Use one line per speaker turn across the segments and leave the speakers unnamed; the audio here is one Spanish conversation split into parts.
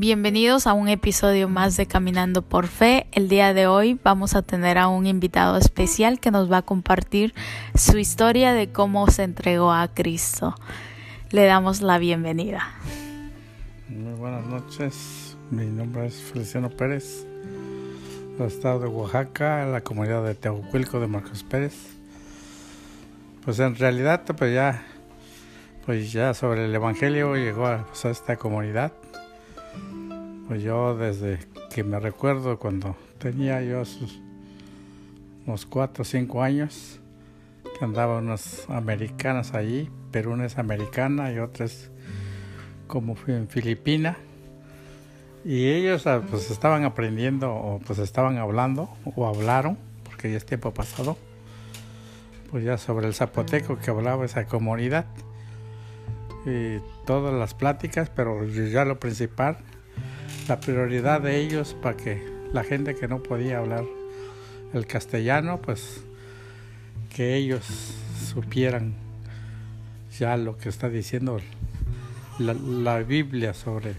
Bienvenidos a un episodio más de Caminando por Fe. El día de hoy vamos a tener a un invitado especial que nos va a compartir su historia de cómo se entregó a Cristo. Le damos la bienvenida.
Muy buenas noches. Mi nombre es Feliciano Pérez, del estado de Oaxaca, la comunidad de Teocuilco de Marcos Pérez. Pues en realidad, pues ya, pues ya sobre el Evangelio llegó a, pues, a esta comunidad pues yo desde que me recuerdo cuando tenía yo sus, unos 4 o 5 años, que andaban unas americanas allí, pero una es americana y otra es como en Filipina. Y ellos ah, pues estaban aprendiendo o pues estaban hablando o hablaron, porque ya es tiempo pasado, pues ya sobre el zapoteco que hablaba esa comunidad. Y todas las pláticas, pero ya lo principal la prioridad de ellos para que la gente que no podía hablar el castellano, pues que ellos supieran ya lo que está diciendo la, Biblia sobre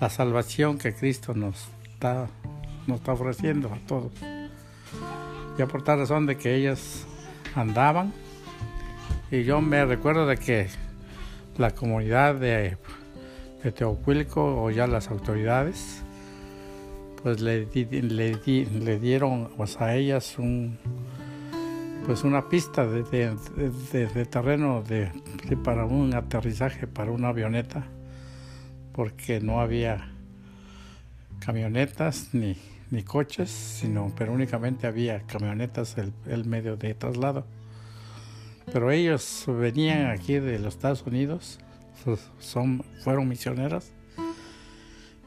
la salvación que Cristo nos está, nos está ofreciendo a todos. Ya por tal razón de que ellas andaban y yo me recuerdo de que la comunidad de de Teocuilco o ya las autoridades, pues le, le, dieron pues, a ellas un, pues una pista de, de, terreno de, para un aterrizaje para una avioneta, porque no había camionetas ni, ni coches, sino, pero únicamente había camionetas, el, el medio de traslado. Pero ellos venían aquí de los Estados Unidos son, fueron misioneras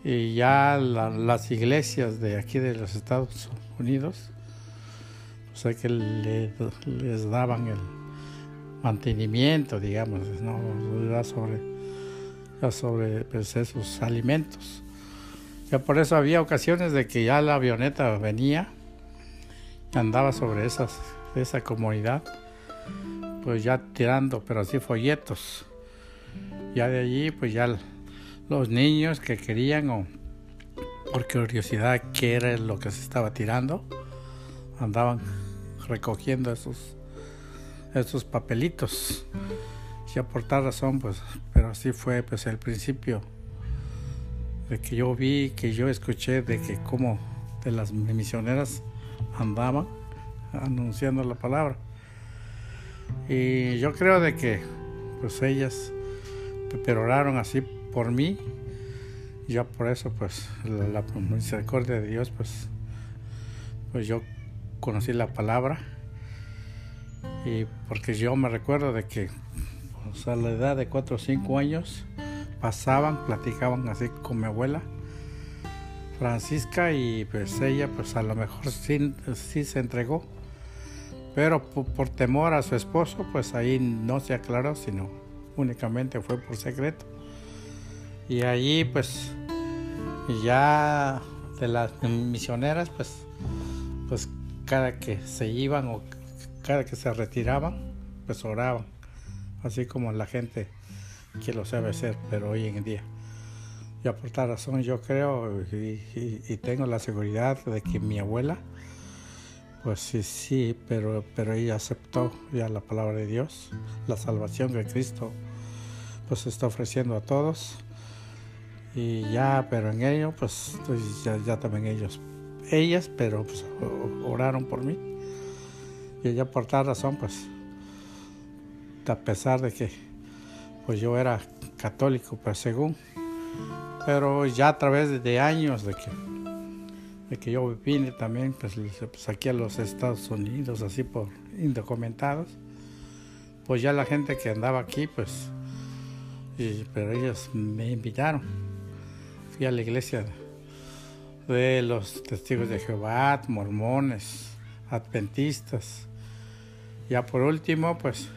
y ya las iglesias de aquí de los Estados Unidos, que les daban el mantenimiento, digamos, ¿no? sobre, sobre pues, esos alimentos. Ya por eso había ocasiones de que ya la avioneta venía, andaba sobre esas, esa comunidad, pues ya tirando, pero así folletos ya de allí, pues ya los niños que querían o por curiosidad qué era lo que se estaba tirando, andaban recogiendo esos, esos papelitos. Y por tal razón, pues, pero así fue pues el principio de que yo vi, que yo escuché de que como de las misioneras andaban anunciando la palabra. Y yo creo de que pues ellas pero oraron así por mí. Ya por eso, pues, la, misericordia de Dios, pues, pues yo conocí la palabra. Y porque yo me recuerdo de que pues, a la edad de 4 o 5 años pasaban, platicaban así con mi abuela Francisca y pues ella pues a lo mejor sí, sí se entregó. Pero por, por temor a su esposo pues ahí no se aclaró, sino únicamente fue por secreto. Y allí pues ya de las misioneras pues pues cada que se iban o cada que se retiraban pues oraban así como la gente que lo sabe hacer pero hoy en día y por tal razón yo creo y, tengo la seguridad de que mi abuela pues sí sí pero pero ella aceptó ya la palabra de Dios la salvación que Cristo pues está ofreciendo a todos. Y ya pero en ello pues, ya, también ellos ellas pero pues oraron por mí. Y ya por tal razón pues a pesar de que pues yo era católico pues según pero ya a través de años de que de que yo vine también pues, pues aquí a los Estados Unidos así por indocumentados pues ya la gente que andaba aquí pues pero ellos me invitaron. Fui a la iglesia de los testigos de Jehová, mormones, adventistas. Ya por último, pues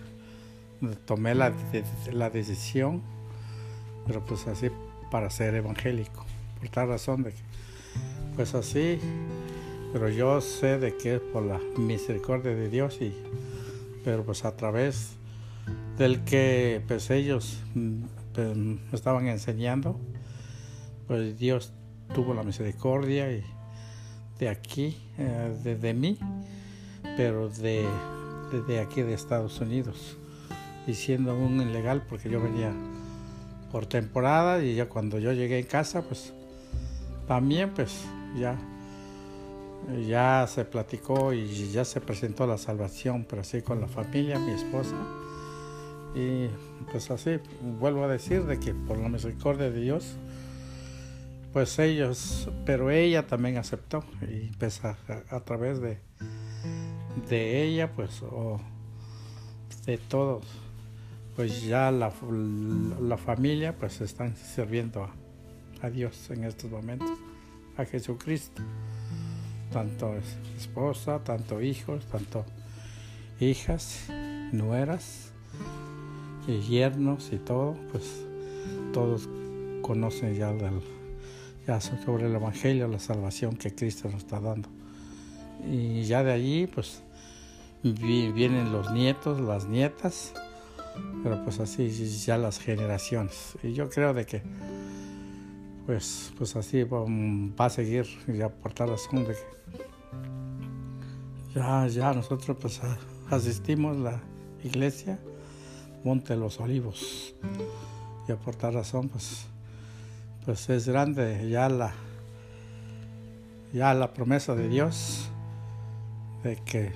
tomé la, la decisión, pero pues así para ser evangélico. Por tal razón de que, pues así, pero yo sé de que es por la misericordia de Dios y, pero pues a través del que pues ellos mm, pues, me estaban enseñando, pues Dios tuvo la misericordia y de aquí, eh, de, mí, pero de, aquí de Estados Unidos, y siendo un ilegal porque yo venía por temporada y ya cuando yo llegué en casa, pues también pues ya ya se platicó y ya se presentó la salvación, pero así con la familia, mi esposa. Y pues así, vuelvo a decir de que por la misericordia de Dios, pues ellos, pero ella también aceptó. Y pues a, través de, de ella, pues, o de todos, pues ya la, la familia, pues están sirviendo a, a Dios en estos momentos, a Jesucristo. Tanto esposa, tanto hijos, tanto hijas, nueras y yernos y todo, pues todos conocen ya, ya sobre el Evangelio, la salvación que Cristo nos está dando. Y ya de allí, pues vienen los nietos, las nietas, pero pues así ya las generaciones. Y yo creo de que pues, pues así va, a seguir ya por tal ya, ya nosotros pues asistimos la iglesia Monte los Olivos. Y por tal razón pues, pues es grande ya la ya la promesa de Dios de que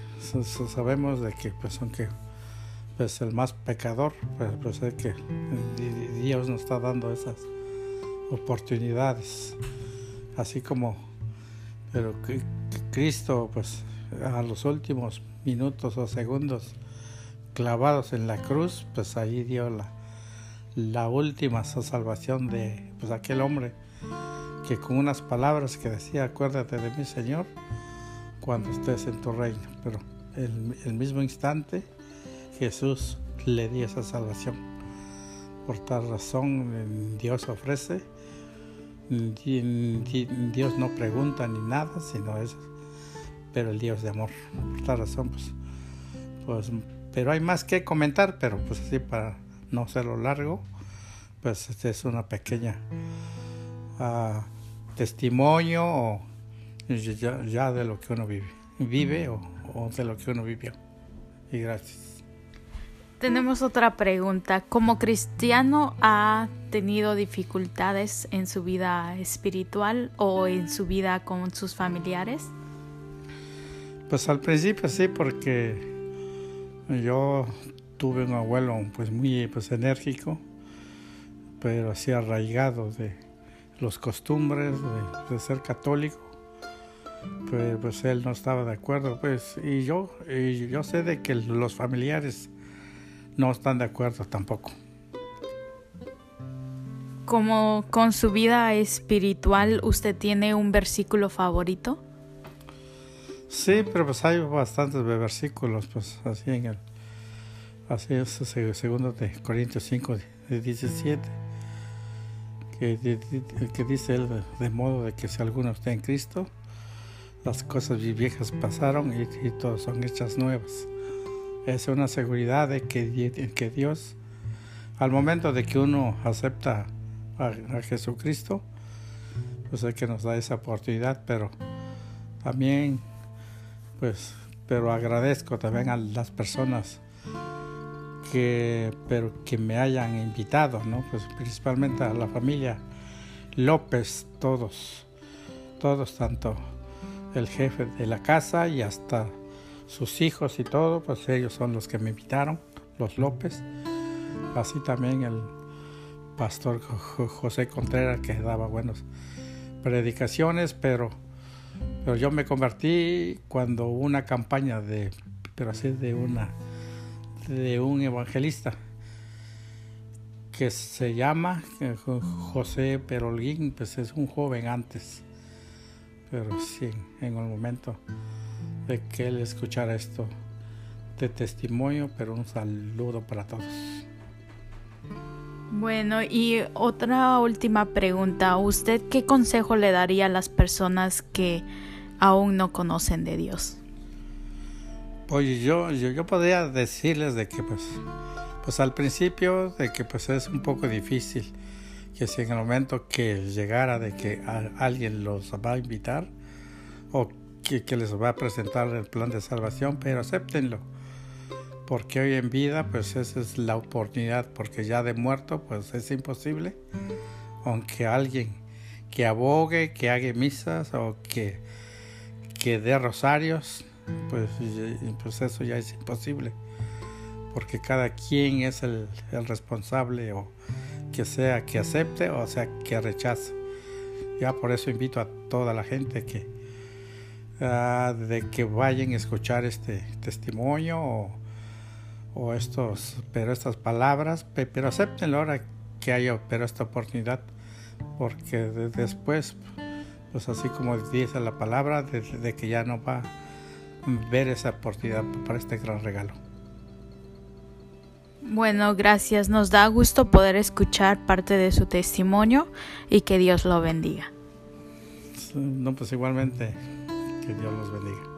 sabemos de que pues aunque pues el más pecador pues, pues es que Dios nos está dando esas oportunidades, así como, pero que, Cristo, pues a los últimos minutos o segundos clavados en la cruz, pues ahí dio la, última salvación de pues, aquel hombre que con unas palabras que decía, acuérdate de mi Señor, cuando estés en tu reino. Pero el, el mismo instante Jesús le dio esa salvación. Por tal razón Dios ofrece Dios no pregunta ni nada, sino es, pero el Dios de amor. Por esta razón, pues, pues, pero hay más que comentar, pero pues así para no hacerlo largo, pues este es una pequeña ah, testimonio ya, de lo que uno vive, vive o, o de lo que uno vivió. Y gracias.
Tenemos otra pregunta. ¿Como cristiano ha tenido dificultades en su vida espiritual o en su vida con sus familiares?
Pues al principio sí, porque yo tuve un abuelo pues muy pues, enérgico, pero así arraigado de los costumbres de, ser católico. Pues, pues, él no estaba de acuerdo, pues, y yo, y yo sé de que los familiares no están de acuerdo tampoco.
Como con su vida espiritual, ¿usted tiene un versículo favorito?
Sí, pero pues hay bastantes versículos, pues así en el, así es segundo de Corintios 5, de 17, que, que dice él de, modo de que si alguno está en Cristo, las cosas viejas pasaron y, todas son hechas nuevas. Es una seguridad de que, que Dios, al momento de que uno acepta a, Jesucristo, pues es que nos da esa oportunidad, pero también, pues, pero agradezco también a las personas que, pero que me hayan invitado, ¿no? Pues principalmente a la familia López, todos, todos, tanto el jefe de la casa y hasta sus hijos y todo, pues ellos son los que me invitaron, los López. Así también el pastor José Contreras que daba buenas predicaciones, pero, pero yo me convertí cuando una campaña de, pero así de una, de un evangelista que se llama eh, José Perolguín, pues es un joven antes, pero sí, en el momento de que él escuchara esto de testimonio, pero un saludo para todos.
Bueno, y otra última pregunta. ¿Usted qué consejo le daría a las personas que aún no conocen de Dios?
Pues yo, yo, podría decirles de que pues, pues al principio de que pues es un poco difícil que si en el momento que llegara de que alguien los va a invitar o que, que, les va a presentar el plan de salvación, pero acéptenlo. Porque hoy en vida, pues esa es la oportunidad, porque ya de muerto, pues es imposible. Aunque alguien que abogue, que haga misas o que, que dé rosarios, pues, pues eso ya es imposible. Porque cada quien es el, el responsable o que sea que acepte o sea que rechace. Ya por eso invito a toda la gente que uh, de que vayan a escuchar este testimonio o, estos, pero estas palabras, pero acepten ahora que haya pero esta oportunidad, porque de, después, pues así como dice la palabra, de, de que ya no va a ver esa oportunidad para este gran regalo.
Bueno, gracias. Nos da gusto poder escuchar parte de su testimonio y que Dios lo bendiga.
No, pues igualmente, que Dios los bendiga.